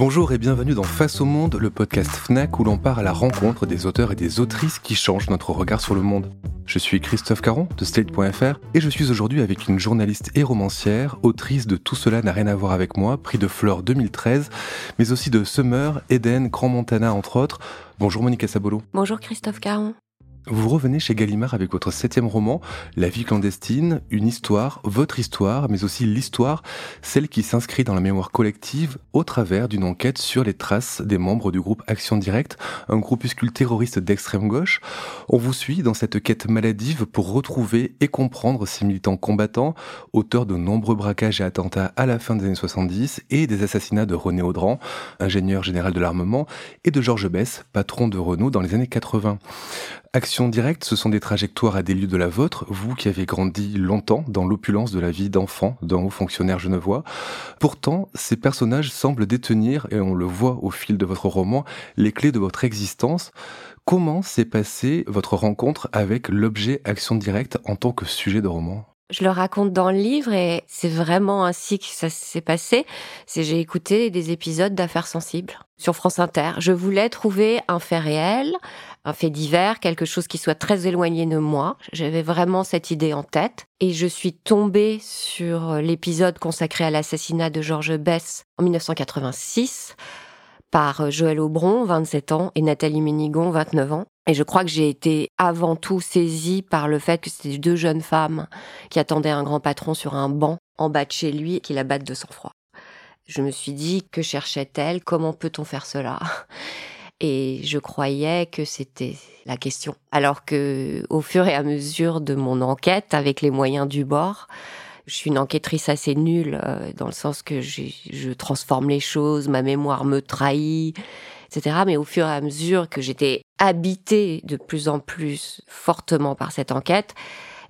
Bonjour et bienvenue dans Face au Monde, le podcast FNAC où l'on part à la rencontre des auteurs et des autrices qui changent notre regard sur le monde. Je suis Christophe Caron de Slate.fr et je suis aujourd'hui avec une journaliste et romancière, autrice de Tout cela n'a rien à voir avec moi, prix de Flore 2013, mais aussi de Summer, Eden, Grand Montana entre autres. Bonjour Monica Sabolo. Bonjour Christophe Caron. Vous revenez chez Gallimard avec votre septième roman, La vie clandestine, une histoire, votre histoire, mais aussi l'histoire, celle qui s'inscrit dans la mémoire collective au travers d'une enquête sur les traces des membres du groupe Action Directe, un groupuscule terroriste d'extrême gauche. On vous suit dans cette quête maladive pour retrouver et comprendre ces militants combattants, auteurs de nombreux braquages et attentats à la fin des années 70 et des assassinats de René Audran, ingénieur général de l'armement, et de Georges Bess, patron de Renault dans les années 80. Action directe, ce sont des trajectoires à des lieux de la vôtre, vous qui avez grandi longtemps dans l'opulence de la vie d'enfant d'un haut fonctionnaire genevois. Pourtant, ces personnages semblent détenir, et on le voit au fil de votre roman, les clés de votre existence. Comment s'est passée votre rencontre avec l'objet Action directe en tant que sujet de roman? Je le raconte dans le livre et c'est vraiment ainsi que ça s'est passé. J'ai écouté des épisodes d'affaires sensibles sur France Inter. Je voulais trouver un fait réel, un fait divers, quelque chose qui soit très éloigné de moi. J'avais vraiment cette idée en tête et je suis tombée sur l'épisode consacré à l'assassinat de Georges Bess en 1986 par Joël Aubron, 27 ans, et Nathalie Ménigon, 29 ans. Et je crois que j'ai été avant tout saisie par le fait que c'était deux jeunes femmes qui attendaient un grand patron sur un banc en bas de chez lui et qui la battent de sang-froid. Je me suis dit, que cherchait-elle? Comment peut-on faire cela? Et je croyais que c'était la question. Alors que, au fur et à mesure de mon enquête, avec les moyens du bord, je suis une enquêtrice assez nulle, euh, dans le sens que je transforme les choses, ma mémoire me trahit, etc. Mais au fur et à mesure que j'étais habitée de plus en plus fortement par cette enquête,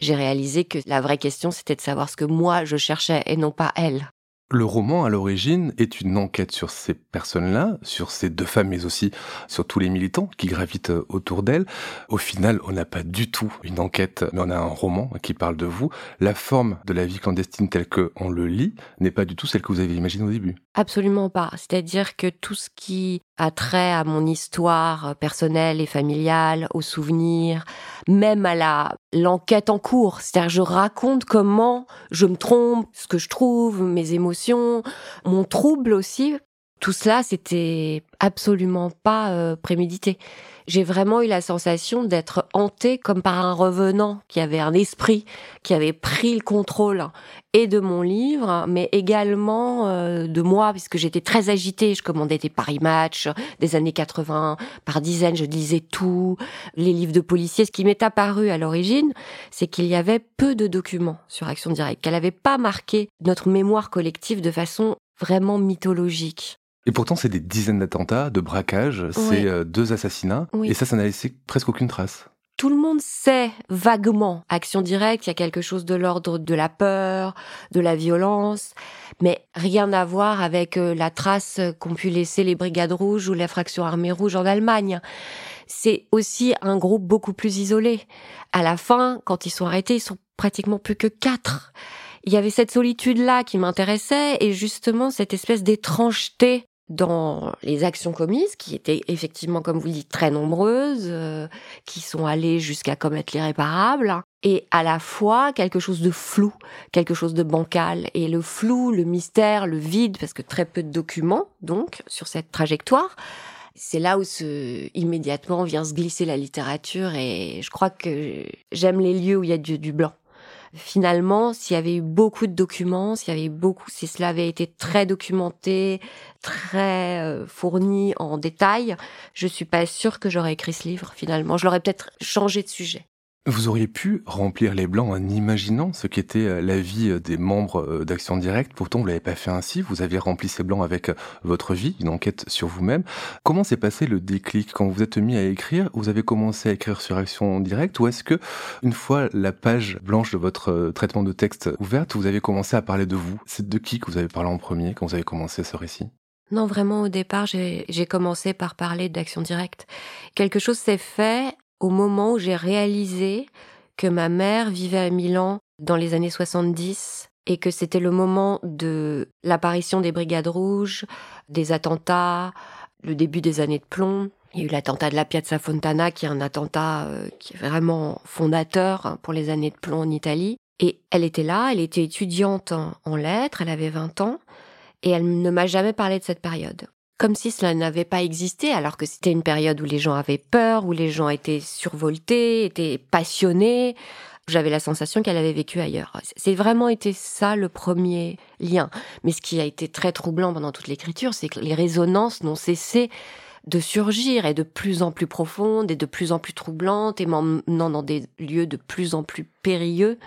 j'ai réalisé que la vraie question, c'était de savoir ce que moi je cherchais et non pas elle. Le roman, à l'origine, est une enquête sur ces personnes-là, sur ces deux femmes, mais aussi sur tous les militants qui gravitent euh, autour d'elles. Au final, on n'a pas du tout une enquête, mais on a un roman qui parle de vous. La forme de la vie clandestine telle que on le lit n'est pas du tout celle que vous avez imaginée au début. Absolument pas. C'est-à-dire que tout ce qui a trait à mon histoire personnelle et familiale, aux souvenirs, même à la l'enquête en cours, c'est-à-dire je raconte comment je me trompe, ce que je trouve, mes émotions, mon trouble aussi. Tout cela, c'était absolument pas euh, prémédité j'ai vraiment eu la sensation d'être hantée comme par un revenant qui avait un esprit, qui avait pris le contrôle et de mon livre, mais également euh, de moi, puisque j'étais très agitée. Je commandais des Paris Match des années 80 par dizaines, je lisais tout, les livres de policiers. Ce qui m'est apparu à l'origine, c'est qu'il y avait peu de documents sur Action Directe, qu'elle n'avait pas marqué notre mémoire collective de façon vraiment mythologique. Et pourtant, c'est des dizaines d'attentats, de braquages, c'est euh, deux assassinats, et ça, ça n'a laissé presque aucune trace. Tout le monde sait vaguement, action directe, il y a quelque chose de l'ordre de la peur, de la violence, mais rien à voir avec euh, la trace qu'ont pu laisser les Brigades Rouges ou la fraction armée rouge en Allemagne. C'est aussi un groupe beaucoup plus isolé. À la fin, quand ils sont arrêtés, ils sont pratiquement plus que quatre. Il y avait cette solitude-là qui m'intéressait et justement cette espèce d'étrangeté dans les actions commises, qui étaient effectivement, comme vous dites, très nombreuses, euh, qui sont allées jusqu'à commettre l'irréparable, et à la fois quelque chose de flou, quelque chose de bancal. Et le flou, le mystère, le vide, parce que très peu de documents, donc, sur cette trajectoire, c'est là où se, immédiatement vient se glisser la littérature, et je crois que j'aime les lieux où il y a du blanc finalement, s'il y avait eu beaucoup de documents, s'il y avait eu beaucoup, si cela avait été très documenté, très euh, fourni en détail, je suis pas sûre que j'aurais écrit ce livre finalement. Je l'aurais peut-être changé de sujet. Vous auriez pu remplir les blancs en imaginant ce qu'était euh, la vie euh, des membres euh, d'Action Directe. Pourtant, vous l'avez pas fait ainsi. Vous avez rempli ces blancs avec votre vie, une enquête sur vous-même. Comment s'est passé le déclic? Quand vous êtes mis à écrire Vous avez commencé à écrire sur Action Directe ou est-ce que, une fois la page blanche de votre traitement de texte ouverte, vous avez commencé à parler de vous? C'est de qui que vous avez parlé en premier quand vous avez commencé ce récit? Non, vraiment, au départ, j'ai commencé par parler d'action directe. Quelque chose s'est fait au moment où j'ai réalisé que ma mère vivait à Milan dans les années 70 et que c'était le moment de l'apparition des brigades rouges, des attentats, le début des années de plomb. Il y a eu l'attentat de la Piazza Fontana, qui est un attentat euh, qui est vraiment fondateur hein, pour les années de plomb en Italie. Et elle était là, elle était étudiante en, lettres, elle avait 20 ans, et elle ne m'a jamais parlé de cette période. Comme si cela n'avait pas existé, alors que c'était une période où les gens avaient peur, où les gens étaient survoltés, étaient passionnés. J'avais la sensation qu'elle avait vécu ailleurs. C'est vraiment été ça le premier lien. Mais ce qui a été très troublant pendant toute l'écriture, c'est que les résonances n'ont cessé de surgir et de plus en plus profondes et de plus en plus troublantes et m'emmenant dans des lieux de plus en plus périlleux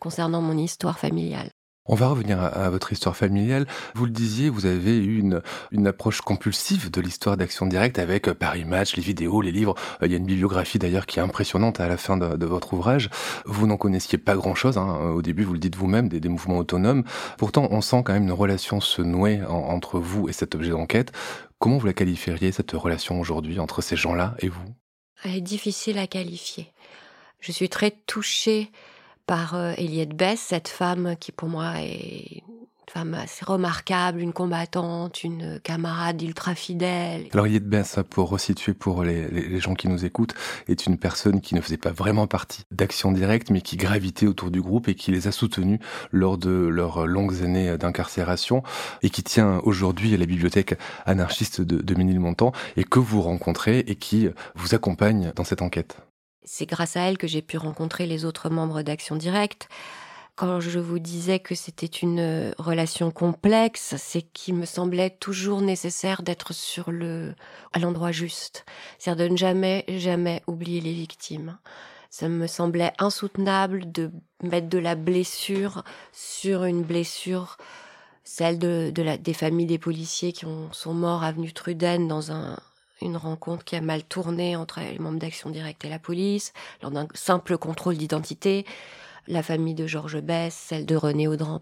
concernant mon histoire familiale. On va revenir à, votre histoire familiale. Vous le disiez, vous avez eu une, approche compulsive de l'histoire d'Action Directe avec euh, Paris Match, les vidéos, les livres. Euh, il y a une bibliographie d'ailleurs qui est impressionnante à la fin de, votre ouvrage. Vous n'en connaissiez pas grand-chose. Hein. Au début, vous le dites vous-même, des, mouvements autonomes. Pourtant, on sent quand même une relation se nouer entre vous et cet objet d'enquête. Comment vous la qualifieriez, cette relation aujourd'hui entre ces gens-là et vous? Elle est difficile à qualifier. Je suis très touchée par euh, Eliette Bess, cette femme qui pour moi est une femme assez remarquable, une combattante, une camarade ultra fidèle. Alors Eliette Bess, pour resituer pour les, gens qui nous écoutent, est une personne qui ne faisait pas vraiment partie d'Action Directe, mais qui gravitait autour du groupe et qui les a soutenus lors de leurs longues années d'incarcération et qui tient aujourd'hui à la bibliothèque anarchiste de, de Ménilmontant et que vous rencontrez et qui vous accompagne dans cette enquête. C'est grâce à elle que j'ai pu rencontrer les autres membres d'Action Directe. Quand je vous disais que c'était une euh, relation complexe, c'est qu'il me semblait toujours nécessaire d'être sur le, à l'endroit juste. C'est-à-dire de ne jamais, jamais oublier les victimes. Ça me semblait insoutenable de mettre de la blessure sur une blessure, celle de, la, des familles des policiers qui ont, sont morts avenue Truden dans un, une rencontre qui a mal tourné entre les membres d'Action Directe et la police, lors d'un simple contrôle d'identité, la famille de Georges Bess, celle de René Audran.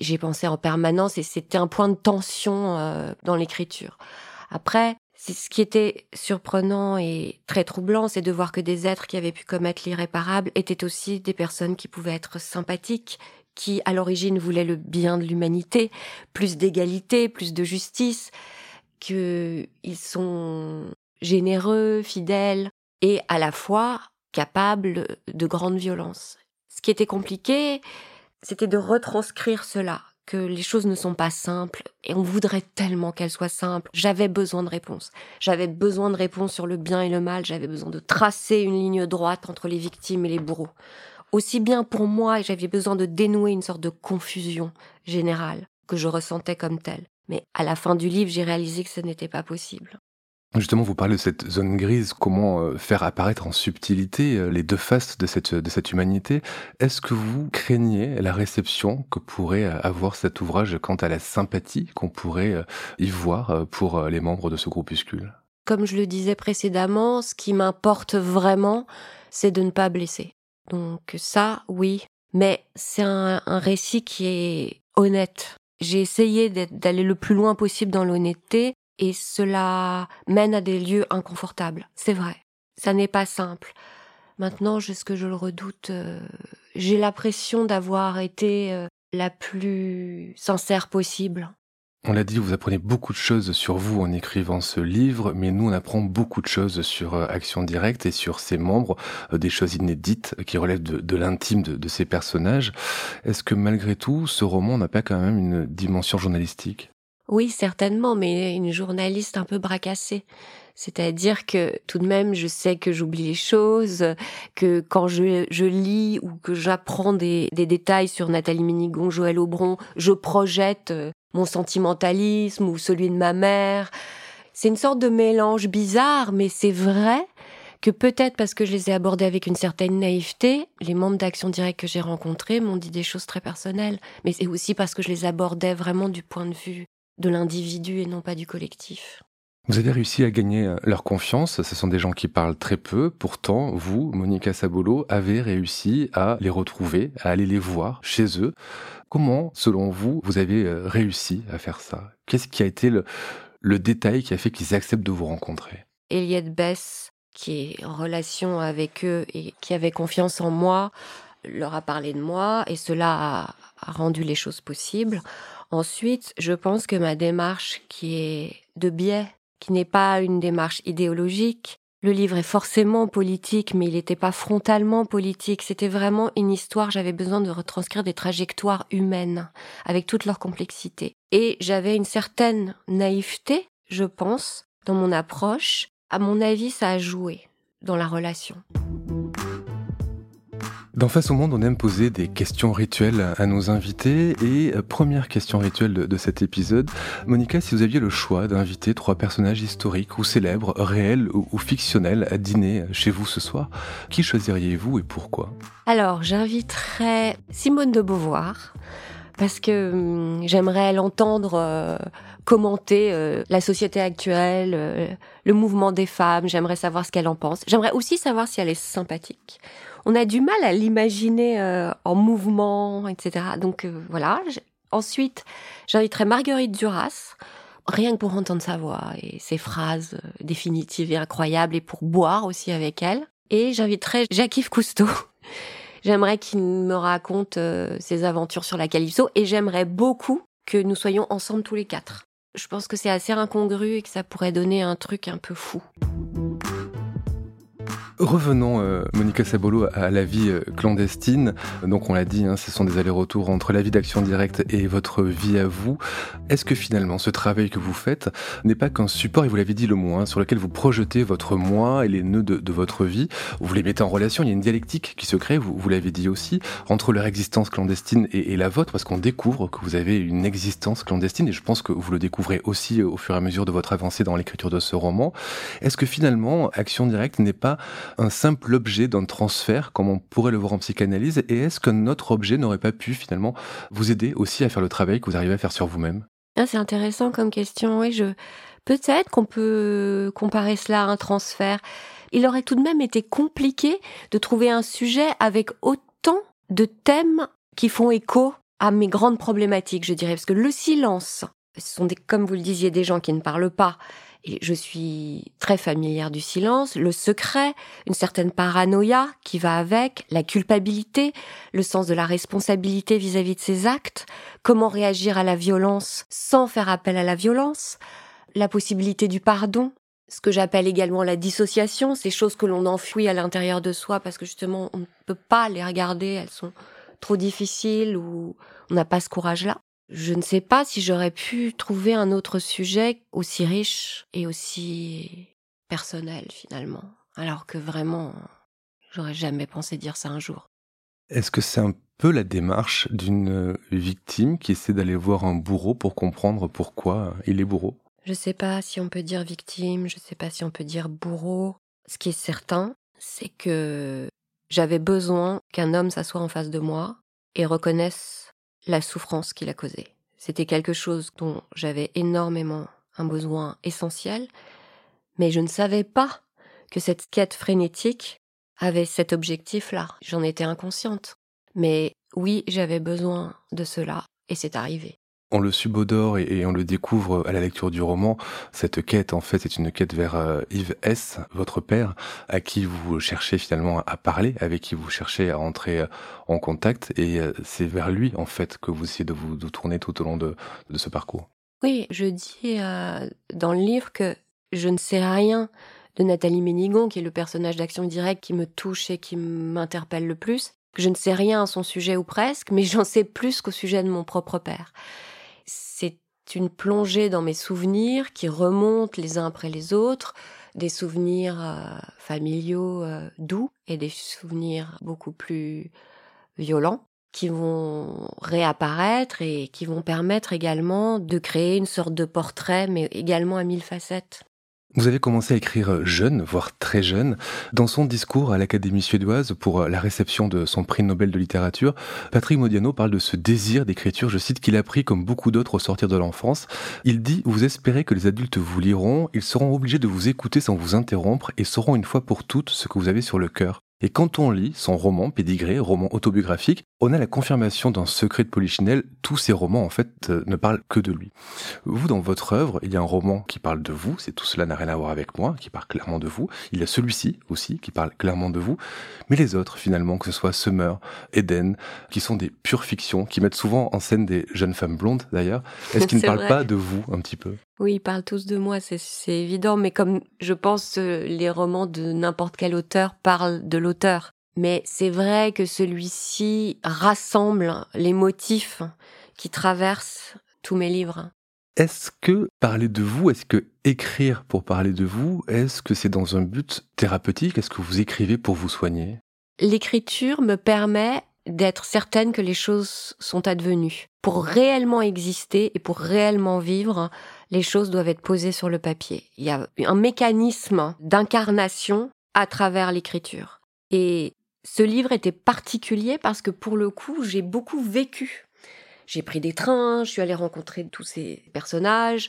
J'ai pensé en permanence et c'était un point de tension euh, dans l'écriture. Après, c'est ce qui était surprenant et très troublant, c'est de voir que des êtres qui avaient pu commettre l'irréparable étaient aussi des personnes qui pouvaient être sympathiques, qui à l'origine voulaient le bien de l'humanité, plus d'égalité, plus de justice qu'ils sont généreux, fidèles et à la fois capables de grande violence. Ce qui était compliqué, c'était de retranscrire cela, que les choses ne sont pas simples et on voudrait tellement qu'elles soient simples. J'avais besoin de réponses. J'avais besoin de réponses sur le bien et le mal. J'avais besoin de tracer une ligne droite entre les victimes et les bourreaux. Aussi bien pour moi, j'avais besoin de dénouer une sorte de confusion générale que je ressentais comme telle. Mais à la fin du livre, j'ai réalisé que ce n'était pas possible. Justement, vous parlez de cette zone grise, comment euh, faire apparaître en subtilité euh, les deux faces de cette, de cette humanité? Est-ce que vous craignez la réception que pourrait euh, avoir cet ouvrage quant à la sympathie qu'on pourrait y voir pour les membres de ce groupuscule? Comme je le disais précédemment, ce qui m'importe vraiment, c'est de ne pas blesser. Donc ça, oui, mais c'est un récit qui est honnête. J'ai essayé d'aller le plus loin possible dans l'honnêteté et cela mène à des lieux inconfortables. C'est vrai. Ça n'est pas simple. Maintenant, jusque je le redoute, euh, j'ai l'impression d'avoir été euh, la plus sincère possible. On l'a dit, vous apprenez beaucoup de choses sur vous en écrivant ce livre, mais nous on apprend beaucoup de choses sur euh, Action Directe et sur ses membres, euh, des choses inédites qui relèvent de, l'intime de, ces personnages. Est-ce que malgré tout, ce roman n'a pas quand même une dimension journalistique? Oui, certainement, mais une journaliste un peu bracassée. C'est-à-dire que tout de même, je sais que j'oublie les choses, que quand je, je lis ou que j'apprends des, des, détails sur Nathalie Minigon, Joël Aubron, je projette euh, mon sentimentalisme ou celui de ma mère. C'est une sorte de mélange bizarre, mais c'est vrai que peut-être parce que je les ai abordés avec une certaine naïveté, les membres d'Action Directe que j'ai rencontrés m'ont dit des choses très personnelles. Mais c'est aussi parce que je les abordais vraiment du point de vue de l'individu et non pas du collectif. Vous avez réussi à gagner euh, leur confiance. Ce sont des gens qui parlent très peu. Pourtant, vous, Monica Sabolo, avez réussi à les retrouver, à aller les voir chez eux. Comment, selon vous, vous avez euh, réussi à faire ça? Qu'est-ce qui a été le, détail qui a fait qu'ils acceptent de vous rencontrer? Eliette Bess, qui est en relation avec eux et qui avait confiance en moi, leur a parlé de moi et cela a rendu les choses possibles. Ensuite, je pense que ma démarche qui est de biais, qui n'est pas une démarche idéologique, le livre est forcément politique, mais il n'était pas frontalement politique. C'était vraiment une histoire. J'avais besoin de retranscrire des trajectoires humaines avec toute leur complexité. Et j'avais une certaine naïveté, je pense, dans mon approche. À mon avis, ça a joué dans la relation. Dans Face au Monde, on aime poser des questions rituelles à nos invités. Et euh, première question rituelle de, cet épisode, Monica, si vous aviez le choix d'inviter trois personnages historiques ou célèbres, réels ou, fictionnels à dîner chez vous ce soir, qui choisiriez-vous et pourquoi? Alors, j'inviterais Simone de Beauvoir parce que hum, j'aimerais l'entendre euh, commenter euh, la société actuelle, le mouvement des femmes, j'aimerais savoir ce qu'elle en pense. J'aimerais aussi savoir si elle est sympathique on a du mal à l'imaginer euh, en mouvement, etc. Donc euh, voilà. Ensuite, j'inviterai Marguerite Duras, rien que pour entendre sa voix et ses phrases euh, définitives et incroyables, et pour boire aussi avec elle. Et j'inviterai Jacques-Yves Cousteau. J'aimerais qu'il me raconte ses aventures sur la Calypso et j'aimerais beaucoup que nous soyons ensemble tous les quatre. Je pense que c'est assez incongru et que ça pourrait donner un truc un peu fou. Revenons, euh, Monica Sabolo, à la vie euh, clandestine. Donc on l'a dit, hein, ce sont des allers-retours entre la vie d'action directe et votre vie à vous. Est-ce que finalement ce travail que vous faites n'est pas qu'un support, et vous l'avez dit le mot, hein, sur lequel vous projetez votre moi et les nœuds de, votre vie? Vous les mettez en relation, il y a une dialectique qui se crée, vous, l'avez dit aussi, entre leur existence clandestine et, et la vôtre, parce qu'on découvre que vous avez une existence clandestine, et je pense que vous le découvrez aussi au fur et à mesure de votre avancée dans l'écriture de ce roman. Est-ce que finalement, Action Directe n'est pas un simple objet d'un transfert, comme on pourrait le voir en psychanalyse Et est-ce que notre objet n'aurait pas pu finalement vous aider aussi à faire le travail que vous arrivez à faire sur vous-même? Ah, C'est intéressant comme question. Oui, je peut-être qu'on peut comparer cela à un transfert. Il aurait tout de même été compliqué de trouver un sujet avec autant de thèmes qui font écho à mes grandes problématiques, je dirais, parce que le silence, ce sont des, comme vous le disiez, des gens qui ne parlent pas, je suis très familière du silence, le secret, une certaine paranoïa qui va avec, la culpabilité, le sens de la responsabilité vis-à-vis de ses actes, comment réagir à la violence sans faire appel à la violence, la possibilité du pardon, ce que j'appelle également la dissociation, ces choses que l'on enfouit à l'intérieur de soi parce que justement on ne peut pas les regarder, elles sont trop difficiles ou on n'a pas ce courage-là. Je ne sais pas si j'aurais pu trouver un autre sujet aussi riche et aussi personnel finalement, alors que vraiment, j'aurais jamais pensé dire ça un jour. Est-ce que c'est un peu la démarche d'une victime qui essaie d'aller voir un bourreau pour comprendre pourquoi il est bourreau? Je ne sais pas si on peut dire victime, je ne sais pas si on peut dire bourreau. Ce qui est certain, c'est que j'avais besoin qu'un homme s'assoie en face de moi et reconnaisse la souffrance qu'il a causée. C'était quelque chose dont j'avais énormément un besoin essentiel, mais je ne savais pas que cette quête frénétique avait cet objectif-là. J'en étais inconsciente. Mais oui, j'avais besoin de cela, et c'est arrivé. On le subodore et, on le découvre à la lecture du roman. Cette quête, en fait, c'est une quête vers euh, Yves S., votre père, à qui vous cherchez finalement à parler, avec qui vous cherchez à entrer euh, en contact. Et euh, c'est vers lui, en fait, que vous essayez de vous tourner tout au long de, de ce parcours. Oui, je dis dans le livre que je ne sais rien de Nathalie Ménigon, qui est le personnage d'action directe qui me touche et qui m'interpelle le plus. Je ne sais rien à son sujet ou presque, mais j'en sais plus qu'au sujet de mon propre père une plongée dans mes souvenirs qui remontent les uns après les autres, des souvenirs euh, familiaux euh, doux et des souvenirs beaucoup plus violents qui vont réapparaître et qui vont permettre également de créer une sorte de portrait, mais également à mille facettes. Vous avez commencé à écrire jeune, voire très jeune. Dans son discours à l'Académie suédoise pour la réception de son prix Nobel de littérature, Patrick Modiano parle de ce désir d'écriture, je cite, qu'il a pris comme beaucoup d'autres au sortir de l'enfance. Il dit, vous espérez que les adultes vous liront, ils seront obligés de vous écouter sans vous interrompre et sauront une fois pour toutes ce que vous avez sur le cœur. Et quand on lit son roman pédigré, roman autobiographique, On a la confirmation dans Secret de Polichinelle, tous ces romans en fait euh, ne parlent que de lui. Vous, dans votre œuvre, il y a un roman qui parle de vous, c'est tout cela n'a rien à voir avec moi, qui parle clairement de vous. Il y a celui-ci aussi qui parle clairement de vous. Mais les autres, finalement, que ce soit Summer, Eden, qui sont des pures fictions, qui mettent souvent en scène des jeunes femmes blondes d'ailleurs, est-ce qu'ils ne parlent pas de vous un petit peu? Oui, ils parlent tous de moi, c'est évident, mais comme je pense euh, les romans de n'importe quel auteur parlent de l'auteur mais c'est vrai que celui-ci rassemble les motifs qui traversent tous mes livres. Est-ce que parler de vous, est-ce que écrire pour parler de vous, est-ce que c'est dans un but thérapeutique? Est-ce que vous écrivez pour vous soigner? L'écriture me permet d'être certaine que les choses sont advenues. Pour réellement exister et pour réellement vivre, les choses doivent être posées sur le papier. Il y a un mécanisme d'incarnation à travers l'écriture. Et ce livre était particulier parce que pour le coup, j'ai beaucoup vécu. J'ai pris des trains, je suis allée rencontrer tous ces personnages,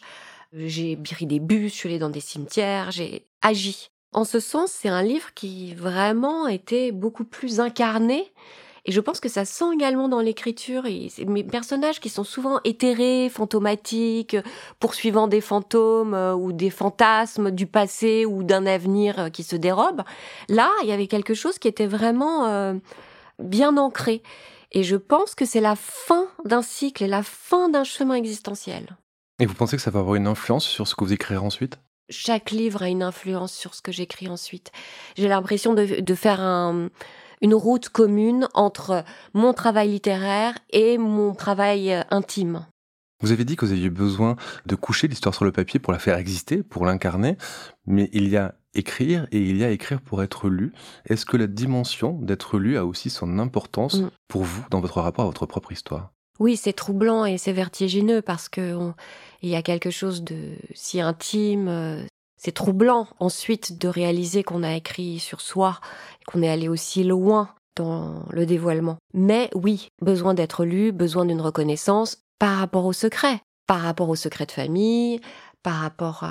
j'ai pris des bus, je suis allée dans des cimetières, j'ai agi. En ce sens, c'est un livre qui vraiment était beaucoup plus incarné et je pense que ça sent également dans l'écriture. Et mes personnages qui sont souvent éthérés, fantomatiques, poursuivant des fantômes euh, ou des fantasmes du passé ou d'un avenir euh, qui se dérobe. Là, il y avait quelque chose qui était vraiment euh, bien ancré. Et je pense que c'est la fin d'un cycle et la fin d'un chemin existentiel. Et vous pensez que ça va avoir une influence sur ce que vous écrirez ensuite? Chaque livre a une influence sur ce que j'écris ensuite. J'ai l'impression de, de faire un, une route commune entre mon travail littéraire et mon travail euh, intime. Vous avez dit que vous aviez besoin de coucher l'histoire sur le papier pour la faire exister, pour l'incarner, mais il y a écrire et il y a écrire pour être lu. Est-ce que la dimension d'être lu a aussi son importance mm. pour vous dans votre rapport à votre propre histoire? Oui, c'est troublant et c'est vertigineux parce que il y a quelque chose de si intime, euh, c'est troublant ensuite de réaliser qu'on a écrit sur soi, qu'on est allé aussi loin dans le dévoilement. Mais oui, besoin d'être lu, besoin d'une reconnaissance par rapport au secret, par rapport au secret de famille, par rapport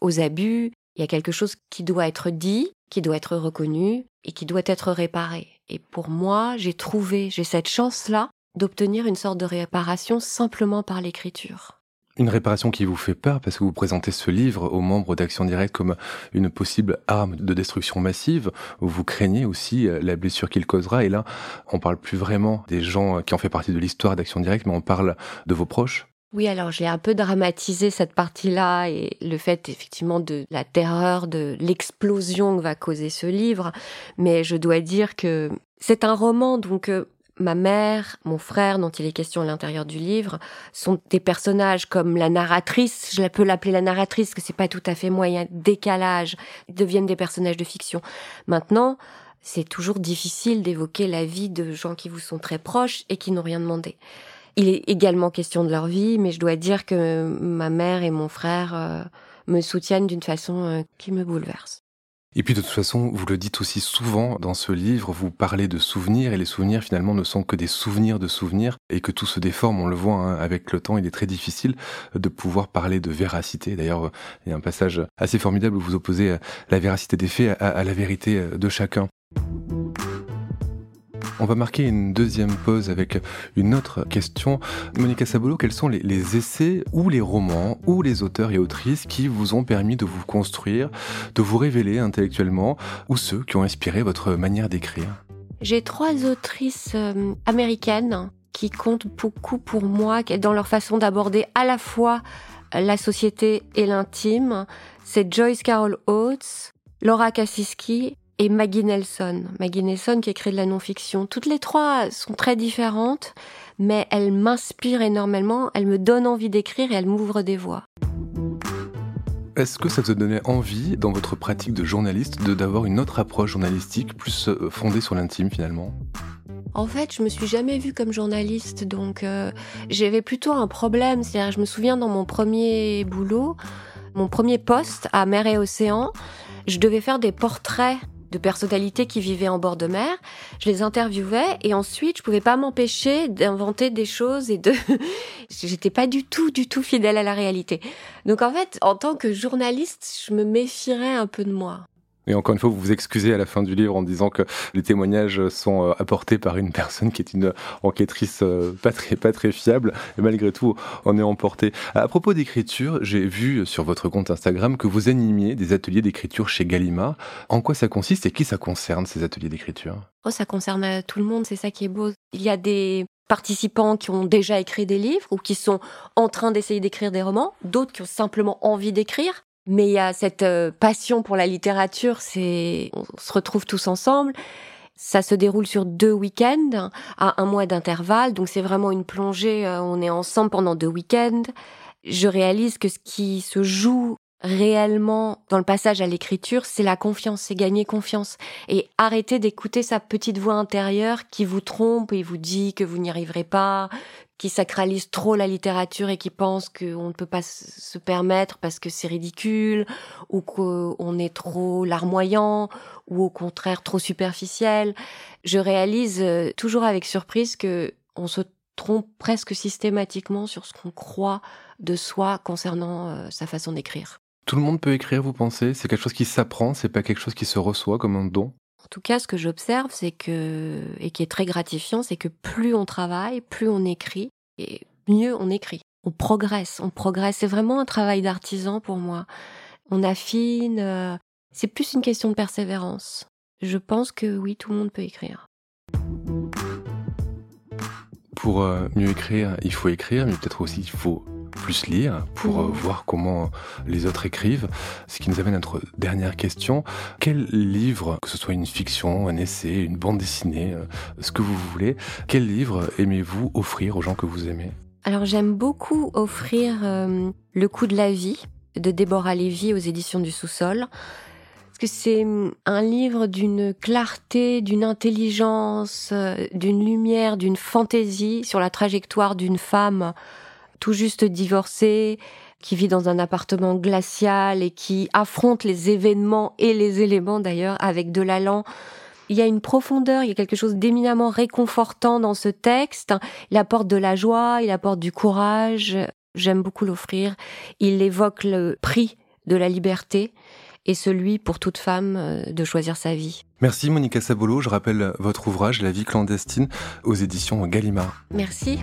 aux abus. Il y a quelque chose qui doit être dit, qui doit être reconnu et qui doit être réparé. Et pour moi, j'ai trouvé, j'ai cette chance-là d'obtenir une sorte de réparation simplement par l'écriture. Une réparation qui vous fait peur parce que vous présentez ce livre aux membres d'Action Directe comme une possible arme de destruction massive. Vous craignez aussi euh, la blessure qu'il causera. Et là, on parle plus vraiment des gens qui ont fait partie de l'histoire d'Action Directe, mais on parle de vos proches. Oui, alors j'ai un peu dramatisé cette partie-là et le fait effectivement de la terreur, de l'explosion que va causer ce livre. Mais je dois dire que c'est un roman, donc euh, ma mère, mon frère, dont il est question à l'intérieur du livre, sont des personnages comme la narratrice, je peux l'appeler la narratrice, que c'est pas tout à fait moyen, décalage, ils deviennent des personnages de fiction. Maintenant, c'est toujours difficile d'évoquer la vie de gens qui vous sont très proches et qui n'ont rien demandé. Il est également question de leur vie, mais je dois dire que ma mère et mon frère euh, me soutiennent d'une façon euh, qui me bouleverse. Et puis de toute façon, vous le dites aussi souvent dans ce livre, vous parlez de souvenirs et les souvenirs finalement ne sont que des souvenirs de souvenirs et que tout se déforme, on le voit hein, avec le temps, il est très difficile de pouvoir parler de véracité. D'ailleurs, il y a un passage assez formidable où vous opposez la véracité des faits à la vérité de chacun. On va marquer une deuxième pause avec une autre question. Monica Sabolo, quels sont les, essais ou les romans ou les auteurs et autrices qui vous ont permis de vous construire, de vous révéler intellectuellement ou ceux qui ont inspiré votre manière d'écrire? J'ai trois autrices euh, américaines qui comptent beaucoup pour moi dans leur façon d'aborder à la fois la société et l'intime. C'est Joyce Carol Oates, Laura Kaczynski et Maggie Nelson. Maggie Nelson qui écrit de la non-fiction. Toutes les trois sont très différentes, mais elles m'inspirent énormément, elles me donnent envie d'écrire et elles m'ouvrent des voies. Est-ce que ça vous a donné envie, dans votre pratique de journaliste, de d'avoir une autre approche journalistique, plus euh, fondée sur l'intime finalement? En fait, je me suis jamais vue comme journaliste, donc euh, j'avais plutôt un problème. C'est-à-dire, je me souviens dans mon premier boulot, mon premier poste à Mer et Océan, je devais faire des portraits de personnalités qui vivaient en bord de mer. Je les interviewais et ensuite je pouvais pas m'empêcher d'inventer des choses et de, j'étais pas du tout, du tout fidèle à la réalité. Donc en fait, en tant que journaliste, je me méfierais un peu de moi. Et encore une fois, vous vous excusez à la fin du livre en disant que les témoignages sont euh, apportés par une personne qui est une enquêtrice euh, pas très, pas très fiable, et malgré tout, on est emporté. À propos d'écriture, j'ai vu sur votre compte Instagram que vous animiez des ateliers d'écriture chez Gallimard. En quoi ça consiste et qui ça concerne, ces ateliers d'écriture? Oh, ça concerne euh, tout le monde, c'est ça qui est beau. Il y a des participants qui ont déjà écrit des livres ou qui sont en train d'essayer d'écrire des romans, d'autres qui ont simplement envie d'écrire. Mais il y a cette euh, passion pour la littérature, c'est on se retrouve tous ensemble. Ça se déroule sur deux week-ends, à un mois d'intervalle, donc c'est vraiment une plongée. Euh, on est ensemble pendant deux week-ends. Je réalise que ce qui se joue réellement dans le passage à l'écriture, c'est la confiance, c'est gagner confiance et arrêter d'écouter sa petite voix intérieure qui vous trompe et vous dit que vous n'y arriverez pas, qui sacralise trop la littérature et qui pense qu'on ne peut pas se permettre parce que c'est ridicule ou qu'on est trop larmoyant ou au contraire trop superficiel. Je réalise euh, toujours avec surprise que on se trompe presque systématiquement sur ce qu'on croit de soi concernant euh, sa façon d'écrire. Tout le monde peut écrire, vous pensez? C'est quelque chose qui s'apprend, c'est pas quelque chose qui se reçoit comme un don? En tout cas, ce que j'observe, c'est que, et qui est très gratifiant, c'est que plus on travaille, plus on écrit, et mieux on écrit. On progresse, on progresse. C'est vraiment un travail d'artisan pour moi. On affine, euh, c'est plus une question de persévérance. Je pense que oui, tout le monde peut écrire. Pour euh, mieux écrire, il faut écrire, mais peut-être aussi il faut plus lire pour euh, voir comment les autres écrivent. Ce qui nous amène à notre dernière question. Quel livre, que ce soit une fiction, un essai, une bande dessinée, euh, ce que vous voulez, quel livre aimez-vous offrir aux gens que vous aimez? Alors j'aime beaucoup offrir euh, Le coup de la vie de Déborah Lévy aux éditions du sous-sol que c'est hum, un livre d'une clarté, d'une intelligence, d'une lumière, d'une fantaisie sur la trajectoire d'une femme tout juste divorcée, qui vit dans un appartement glacial et qui affronte les événements et les éléments d'ailleurs avec de l'allant. Il y a une profondeur, il y a quelque chose d'éminemment réconfortant dans ce texte. Il apporte de la joie, il apporte du courage. J'aime beaucoup l'offrir. Il évoque le prix de la liberté et celui pour toute femme euh, de choisir sa vie. Merci Monica Sabolo. Je rappelle votre ouvrage La vie clandestine aux éditions Gallimard. Merci.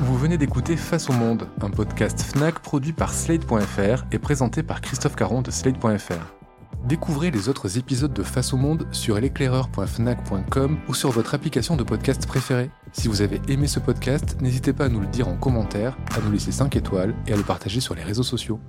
Vous venez d'écouter Face au Monde, un podcast FNAC produit par Slate.fr et présenté par Christophe Caron de Slate.fr. Découvrez les autres épisodes de Face au Monde sur l'éclaireur.fnac.com ou sur votre application de podcast préférée. Si vous avez aimé ce podcast, n'hésitez pas à nous le dire en commentaire, à nous laisser 5 étoiles et à le partager sur les réseaux sociaux.